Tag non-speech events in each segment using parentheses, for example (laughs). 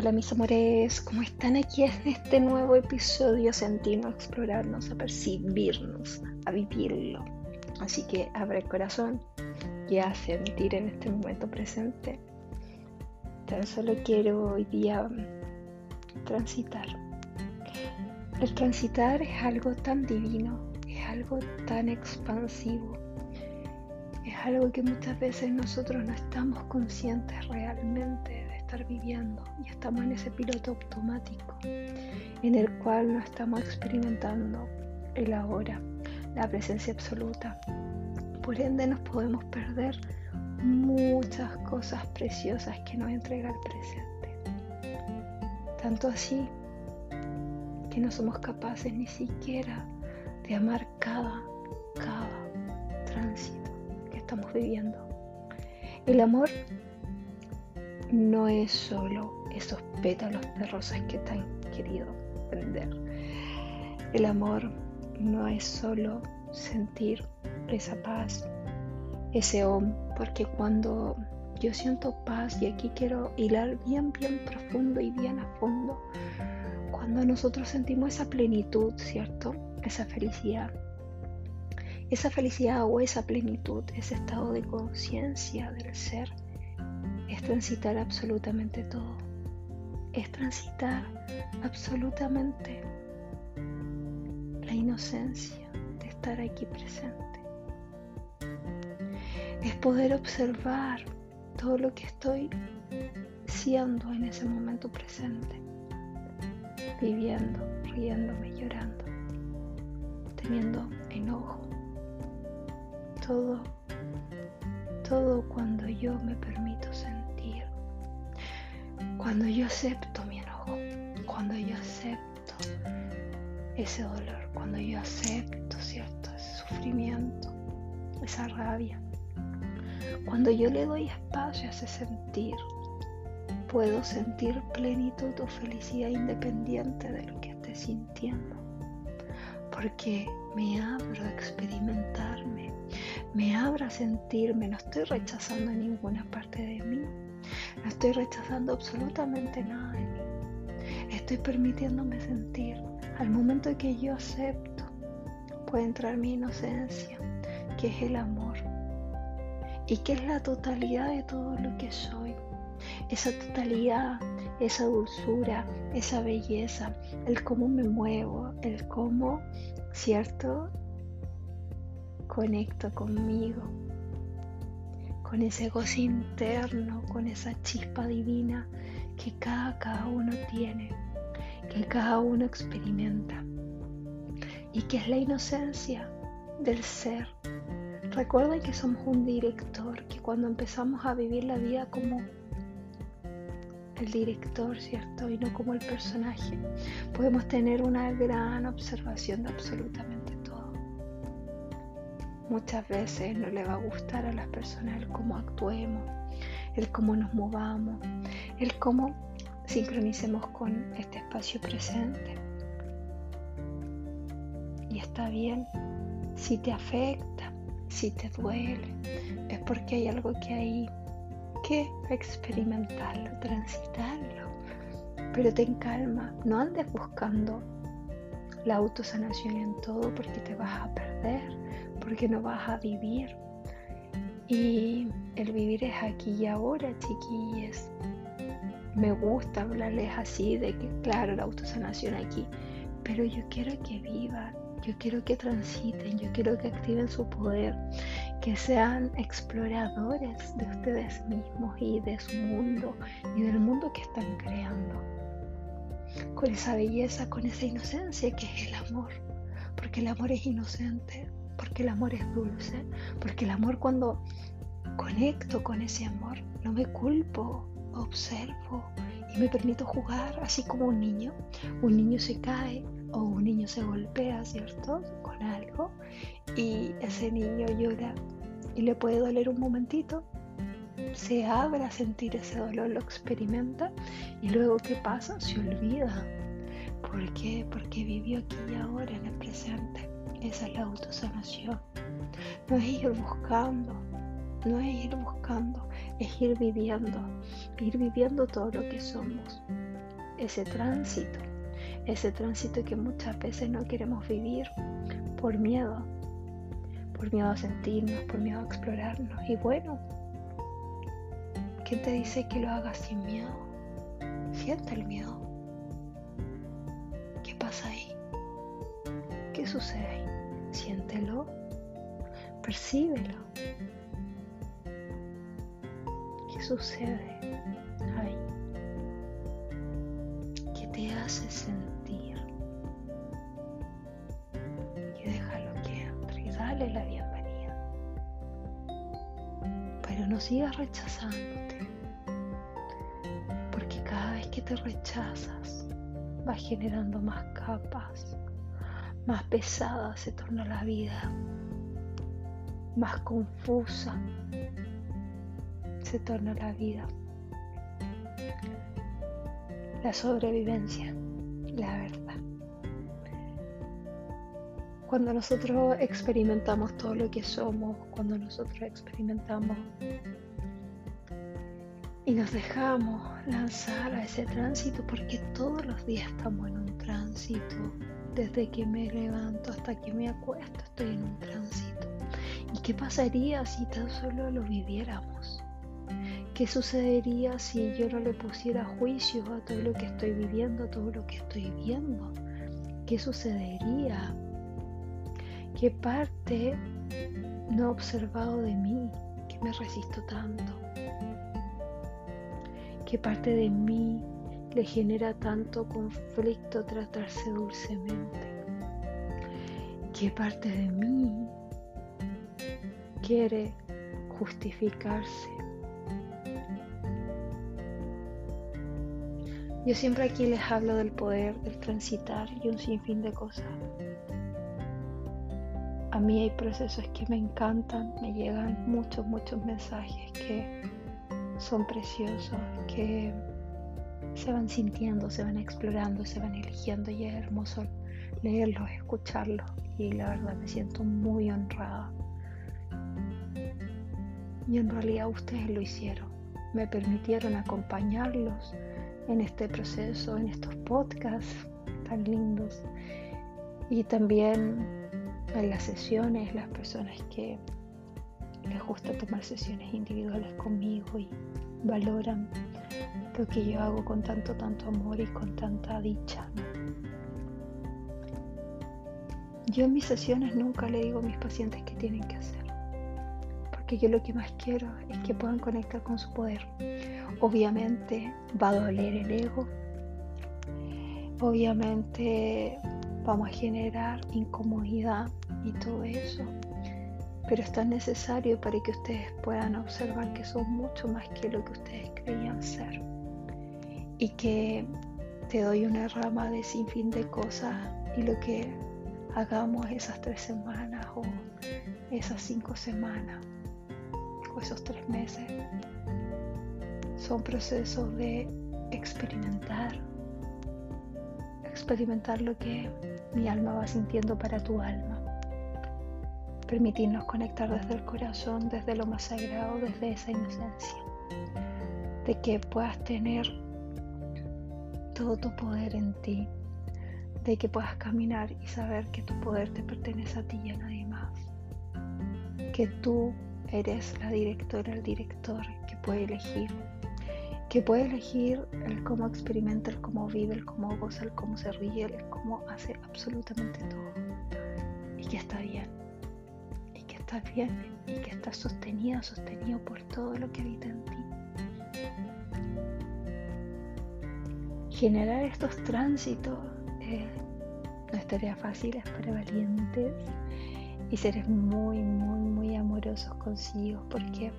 Hola mis amores, ¿cómo están aquí en este nuevo episodio? Sentirnos, explorarnos, a percibirnos, a vivirlo. Así que abre el corazón y a sentir en este momento presente. Tan solo quiero hoy día transitar. El transitar es algo tan divino, es algo tan expansivo, es algo que muchas veces nosotros no estamos conscientes realmente estar viviendo y estamos en ese piloto automático en el cual no estamos experimentando el ahora, la presencia absoluta. Por ende nos podemos perder muchas cosas preciosas que nos entrega el presente. Tanto así que no somos capaces ni siquiera de amar cada, cada tránsito que estamos viviendo. El amor no es solo esos pétalos de rosas que te han querido vender. El amor no es solo sentir esa paz, ese om, porque cuando yo siento paz, y aquí quiero hilar bien, bien profundo y bien a fondo, cuando nosotros sentimos esa plenitud, ¿cierto? Esa felicidad. Esa felicidad o esa plenitud, ese estado de conciencia del ser, es transitar absolutamente todo. Es transitar absolutamente la inocencia de estar aquí presente. Es poder observar todo lo que estoy siendo en ese momento presente viviendo, riéndome, llorando, teniendo enojo. Todo, todo cuando yo me permito cuando yo acepto mi enojo, cuando yo acepto ese dolor, cuando yo acepto, ¿cierto? Ese sufrimiento, esa rabia. Cuando yo le doy espacio a ese sentir, puedo sentir plenitud o felicidad independiente de lo que esté sintiendo. Porque me abro a experimentarme, me abro a sentirme, no estoy rechazando ninguna parte de mí, no estoy rechazando absolutamente nada de mí. Estoy permitiéndome sentir. Al momento que yo acepto, puede entrar mi inocencia, que es el amor, y que es la totalidad de todo lo que soy esa totalidad, esa dulzura, esa belleza, el cómo me muevo, el cómo, ¿cierto? Conecto conmigo, con ese gozo interno, con esa chispa divina que cada, cada uno tiene, que cada uno experimenta y que es la inocencia del ser. Recuerda que somos un director, que cuando empezamos a vivir la vida como el director, ¿cierto? Y no como el personaje, podemos tener una gran observación de absolutamente. Muchas veces no le va a gustar a las personas el cómo actuemos, el cómo nos movamos, el cómo sincronicemos con este espacio presente. Y está bien, si te afecta, si te duele, es porque hay algo que hay que experimentarlo, transitarlo, pero ten calma, no andes buscando la autosanación en todo porque te vas a perder, porque no vas a vivir. Y el vivir es aquí y ahora, chiquillas. Me gusta hablarles así de que, claro, la autosanación aquí, pero yo quiero que vivan, yo quiero que transiten, yo quiero que activen su poder, que sean exploradores de ustedes mismos y de su mundo y del mundo que están creando. Con esa belleza, con esa inocencia que es el amor. Porque el amor es inocente, porque el amor es dulce, porque el amor cuando conecto con ese amor, no me culpo, observo y me permito jugar así como un niño. Un niño se cae o un niño se golpea, ¿cierto? Con algo y ese niño llora y le puede doler un momentito, se abre a sentir ese dolor, lo experimenta y luego ¿qué pasa? Se olvida. ¿Por qué? Porque vivió aquí y ahora en el presente. Esa es la autosanación. No es ir buscando, no es ir buscando, es ir viviendo, ir viviendo todo lo que somos. ese tránsito, ese tránsito que muchas veces no queremos vivir por miedo, por miedo a sentirnos, por miedo a explorarnos. Y bueno, ¿quién te dice que lo hagas sin miedo? Siente el miedo. ¿Qué pasa ahí? ¿Qué sucede ahí? Siéntelo, percíbelo. ¿Qué sucede ahí? ¿Qué te hace sentir? Y déjalo que entre y dale la bienvenida. Pero no sigas rechazándote. Porque cada vez que te rechazas, vas generando más capas más pesada se torna la vida, más confusa se torna la vida. La sobrevivencia, la verdad. Cuando nosotros experimentamos todo lo que somos, cuando nosotros experimentamos y nos dejamos lanzar a ese tránsito, porque todos los días estamos en un tránsito desde que me levanto hasta que me acuesto estoy en un tránsito. ¿Y qué pasaría si tan solo lo viviéramos? ¿Qué sucedería si yo no le pusiera juicio a todo lo que estoy viviendo, a todo lo que estoy viendo? ¿Qué sucedería? ¿Qué parte no he observado de mí que me resisto tanto? ¿Qué parte de mí le genera tanto conflicto tratarse dulcemente? ¿Qué parte de mí quiere justificarse? Yo siempre aquí les hablo del poder del transitar y un sinfín de cosas. A mí hay procesos que me encantan, me llegan muchos, muchos mensajes que son preciosos, que se van sintiendo, se van explorando, se van eligiendo y es hermoso leerlos, escucharlos y la verdad me siento muy honrada. Y en realidad ustedes lo hicieron, me permitieron acompañarlos en este proceso, en estos podcasts tan lindos. Y también en las sesiones, las personas que les gusta tomar sesiones individuales conmigo y valoran lo que yo hago con tanto, tanto amor y con tanta dicha. Yo en mis sesiones nunca le digo a mis pacientes qué tienen que hacer, porque yo lo que más quiero es que puedan conectar con su poder. Obviamente va a doler el ego, obviamente vamos a generar incomodidad y todo eso, pero es tan necesario para que ustedes puedan observar que son mucho más que lo que ustedes creían ser. Y que te doy una rama de sinfín de cosas y lo que hagamos esas tres semanas o esas cinco semanas o esos tres meses son procesos de experimentar experimentar lo que mi alma va sintiendo para tu alma permitirnos conectar desde el corazón, desde lo más sagrado, desde esa inocencia, de que puedas tener todo tu poder en ti, de que puedas caminar y saber que tu poder te pertenece a ti y a nadie más, que tú eres la directora, el director que puede elegir, que puede elegir el cómo experimenta, el cómo vive, el cómo goza, el cómo se ríe, el cómo hace absolutamente todo y que está bien estás bien y que estás sostenida, sostenido por todo lo que habita en ti. Generar estos tránsitos eh, no es tarea fácil, es para valientes y seres muy, muy, muy amorosos consigo porque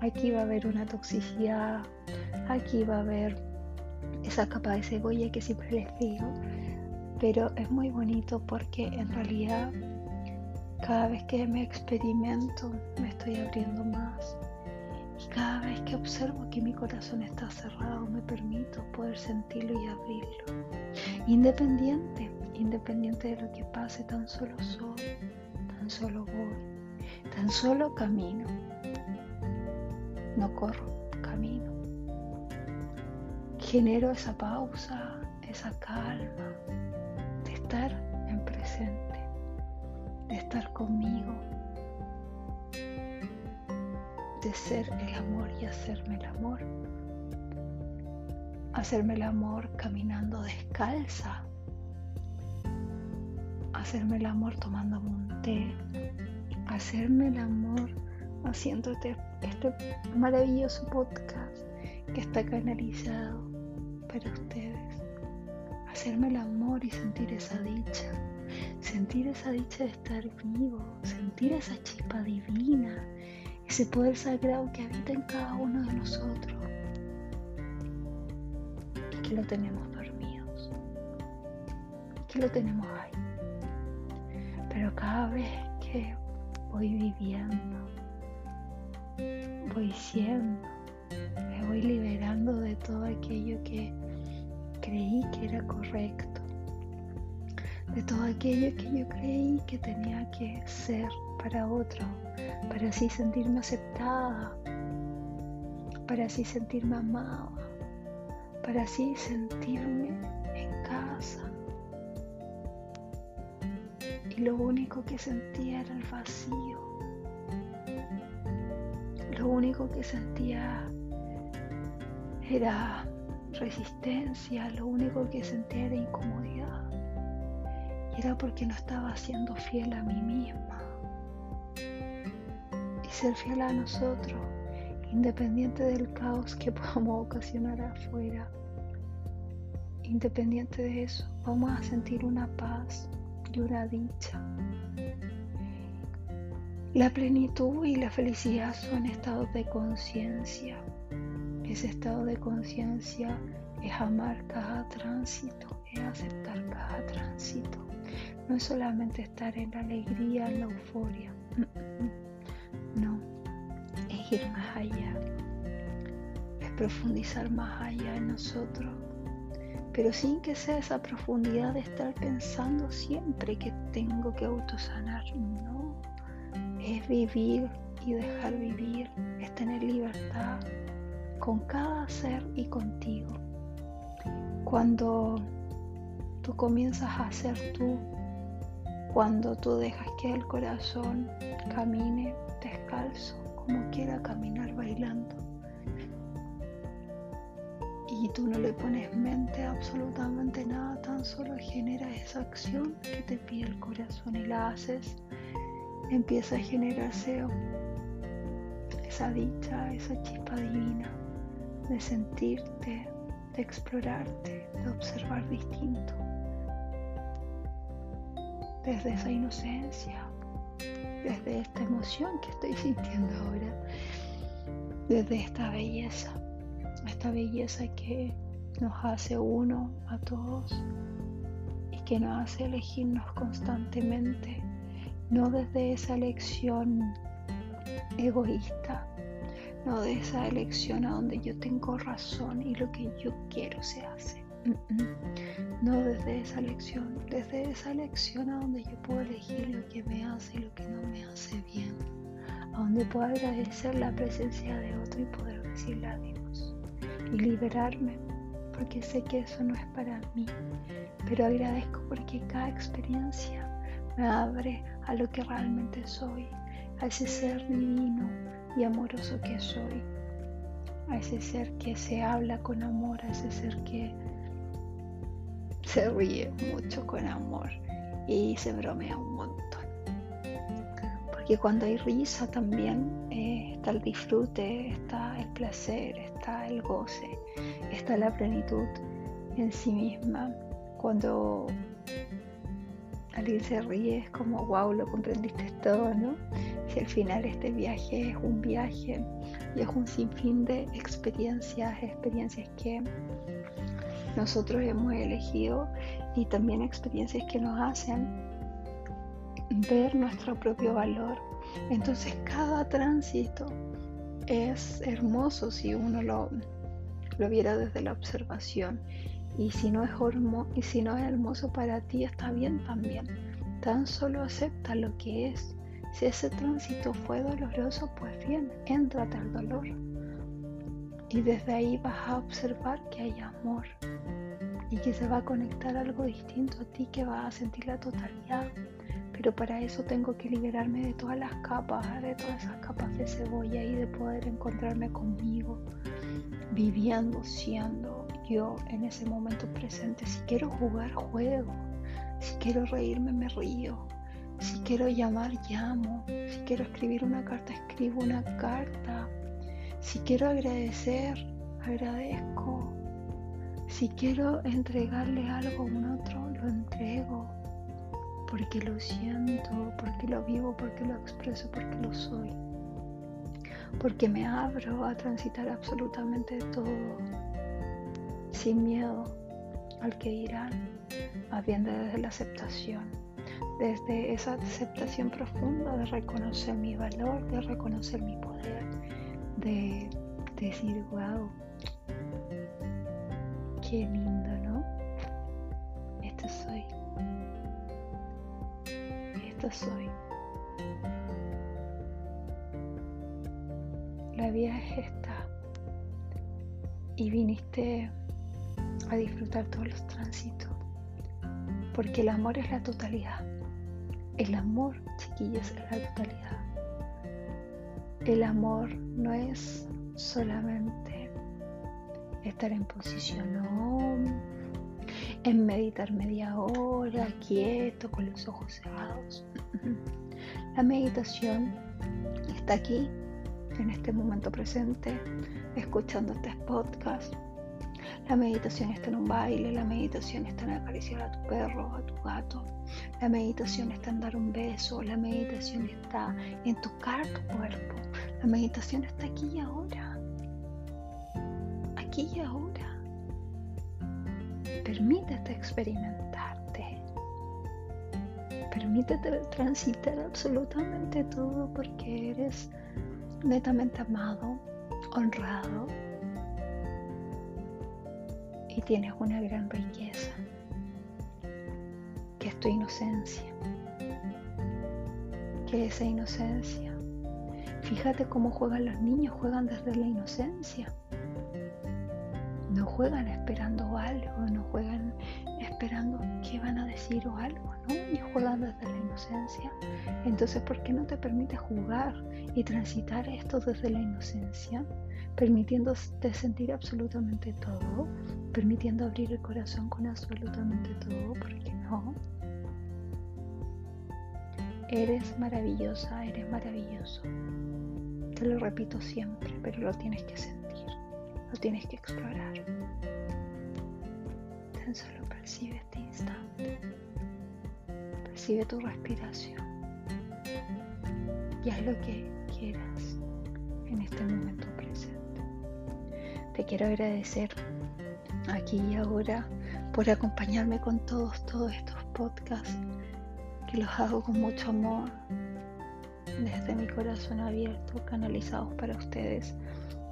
aquí va a haber una toxicidad, aquí va a haber esa capa de cebolla que siempre les digo, pero es muy bonito porque en realidad cada vez que me experimento me estoy abriendo más. Y cada vez que observo que mi corazón está cerrado, me permito poder sentirlo y abrirlo. Independiente, independiente de lo que pase, tan solo soy, tan solo voy, tan solo camino. No corro, camino. genero esa pausa, esa calma, de estar estar conmigo, de ser el amor y hacerme el amor. Hacerme el amor caminando descalza. Hacerme el amor tomando un té. Hacerme el amor haciendo este, este maravilloso podcast que está canalizado para ustedes. Hacerme el amor y sentir esa dicha. Sentir esa dicha de estar vivo. Sentir esa chispa divina. Ese poder sagrado que habita en cada uno de nosotros. Y que lo tenemos dormidos. Y que lo tenemos ahí. Pero cada vez que voy viviendo, voy siendo, me voy liberando de todo aquello que creí que era correcto, de todo aquello que yo creí que tenía que ser para otro, para así sentirme aceptada, para así sentirme amada, para así sentirme en casa. Y lo único que sentía era el vacío. Lo único que sentía era resistencia, lo único que sentía era incomodidad. Era porque no estaba siendo fiel a mí misma. Y ser fiel a nosotros, independiente del caos que (laughs) podamos ocasionar afuera, independiente de eso, vamos a sentir una paz y una dicha. La plenitud y la felicidad son estados de conciencia ese estado de conciencia es amar cada tránsito, es aceptar cada tránsito. No es solamente estar en la alegría, en la euforia. No, es ir más allá. Es profundizar más allá en nosotros. Pero sin que sea esa profundidad de estar pensando siempre que tengo que autosanar. No, es vivir y dejar vivir, es tener libertad, con cada ser y contigo. Cuando tú comienzas a ser tú, cuando tú dejas que el corazón camine descalzo, como quiera caminar bailando, y tú no le pones mente a absolutamente nada, tan solo genera esa acción que te pide el corazón y la haces, empieza a generarse esa dicha, esa chispa divina de sentirte, de explorarte, de observar distinto. Desde esa inocencia, desde esta emoción que estoy sintiendo ahora, desde esta belleza, esta belleza que nos hace uno a todos y que nos hace elegirnos constantemente, no desde esa elección egoísta, no de esa elección a donde yo tengo razón y lo que yo quiero se hace. No desde esa elección, desde esa elección a donde yo puedo elegir lo que me hace y lo que no me hace bien, a donde puedo agradecer la presencia de otro y poder decirle adiós y liberarme, porque sé que eso no es para mí, pero agradezco porque cada experiencia me abre a lo que realmente soy, a ese ser divino y amoroso que soy, a ese ser que se habla con amor, a ese ser que se ríe mucho con amor y se bromea un montón. Porque cuando hay risa también eh, está el disfrute, está el placer, está el goce, está la plenitud en sí misma. Cuando alguien se ríe es como, wow, lo comprendiste todo, ¿no? Si al final este viaje es un viaje y es un sinfín de experiencias, experiencias que nosotros hemos elegido y también experiencias que nos hacen ver nuestro propio valor. Entonces cada tránsito es hermoso si uno lo, lo viera desde la observación y si no es y si no es hermoso para ti está bien también. Tan solo acepta lo que es si ese tránsito fue doloroso, pues bien, éntrate al dolor. Y desde ahí vas a observar que hay amor y que se va a conectar algo distinto a ti, que vas a sentir la totalidad. Pero para eso tengo que liberarme de todas las capas, de todas esas capas de cebolla y de poder encontrarme conmigo, viviendo, siendo yo en ese momento presente. Si quiero jugar, juego. Si quiero reírme, me río. Si quiero llamar, llamo. Si quiero escribir una carta, escribo una carta. Si quiero agradecer, agradezco. Si quiero entregarle algo a un otro, lo entrego. Porque lo siento, porque lo vivo, porque lo expreso, porque lo soy. Porque me abro a transitar absolutamente todo. Sin miedo al que dirán, más bien desde la aceptación, desde esa aceptación profunda de reconocer mi valor, de reconocer mi poder, de decir, wow, qué lindo, ¿no? Esto soy. Esto soy. La vida es esta. Y viniste a disfrutar todos los tránsitos. Porque el amor es la totalidad. El amor, chiquillos, es la totalidad. El amor no es solamente estar en posición OM, en meditar media hora, quieto, con los ojos cerrados. (clears throat) La meditación está aquí, en este momento presente, escuchando este podcast, la meditación está en un baile, la meditación está en acariciar a tu perro, a tu gato. La meditación está en dar un beso, la meditación está en tocar tu cuerpo. La meditación está aquí y ahora. Aquí y ahora. Permítete experimentarte. Permítete transitar absolutamente todo porque eres netamente amado, honrado, y tienes una gran riqueza, que es tu inocencia, que esa inocencia, fíjate cómo juegan los niños, juegan desde la inocencia, no juegan esperando algo, no juegan esperando qué van a decir o algo, ¿no? Y juegan desde la inocencia. Entonces, ¿por qué no te permite jugar y transitar esto desde la inocencia? Permitiéndote sentir absolutamente todo, permitiendo abrir el corazón con absolutamente todo, porque no. Eres maravillosa, eres maravilloso. Te lo repito siempre, pero lo tienes que sentir, lo tienes que explorar. Tan solo percibe este instante. Percibe tu respiración. Y haz lo que quieras en este momento presente. Te quiero agradecer aquí y ahora por acompañarme con todos, todos estos podcasts que los hago con mucho amor, desde mi corazón abierto, canalizados para ustedes.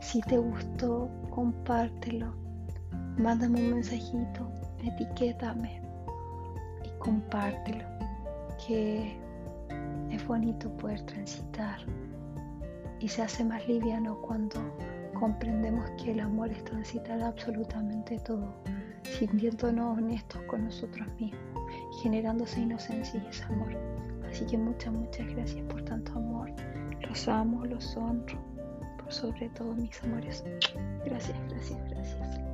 Si te gustó, compártelo, mándame un mensajito, etiquétame y compártelo, que es bonito poder transitar y se hace más liviano cuando comprendemos que el amor es transitar absolutamente todo, sintiéndonos honestos con nosotros mismos, generando esa inocencia y ese amor. Así que muchas, muchas gracias por tanto amor. Los amo, los honro, por sobre todo mis amores. Gracias, gracias, gracias.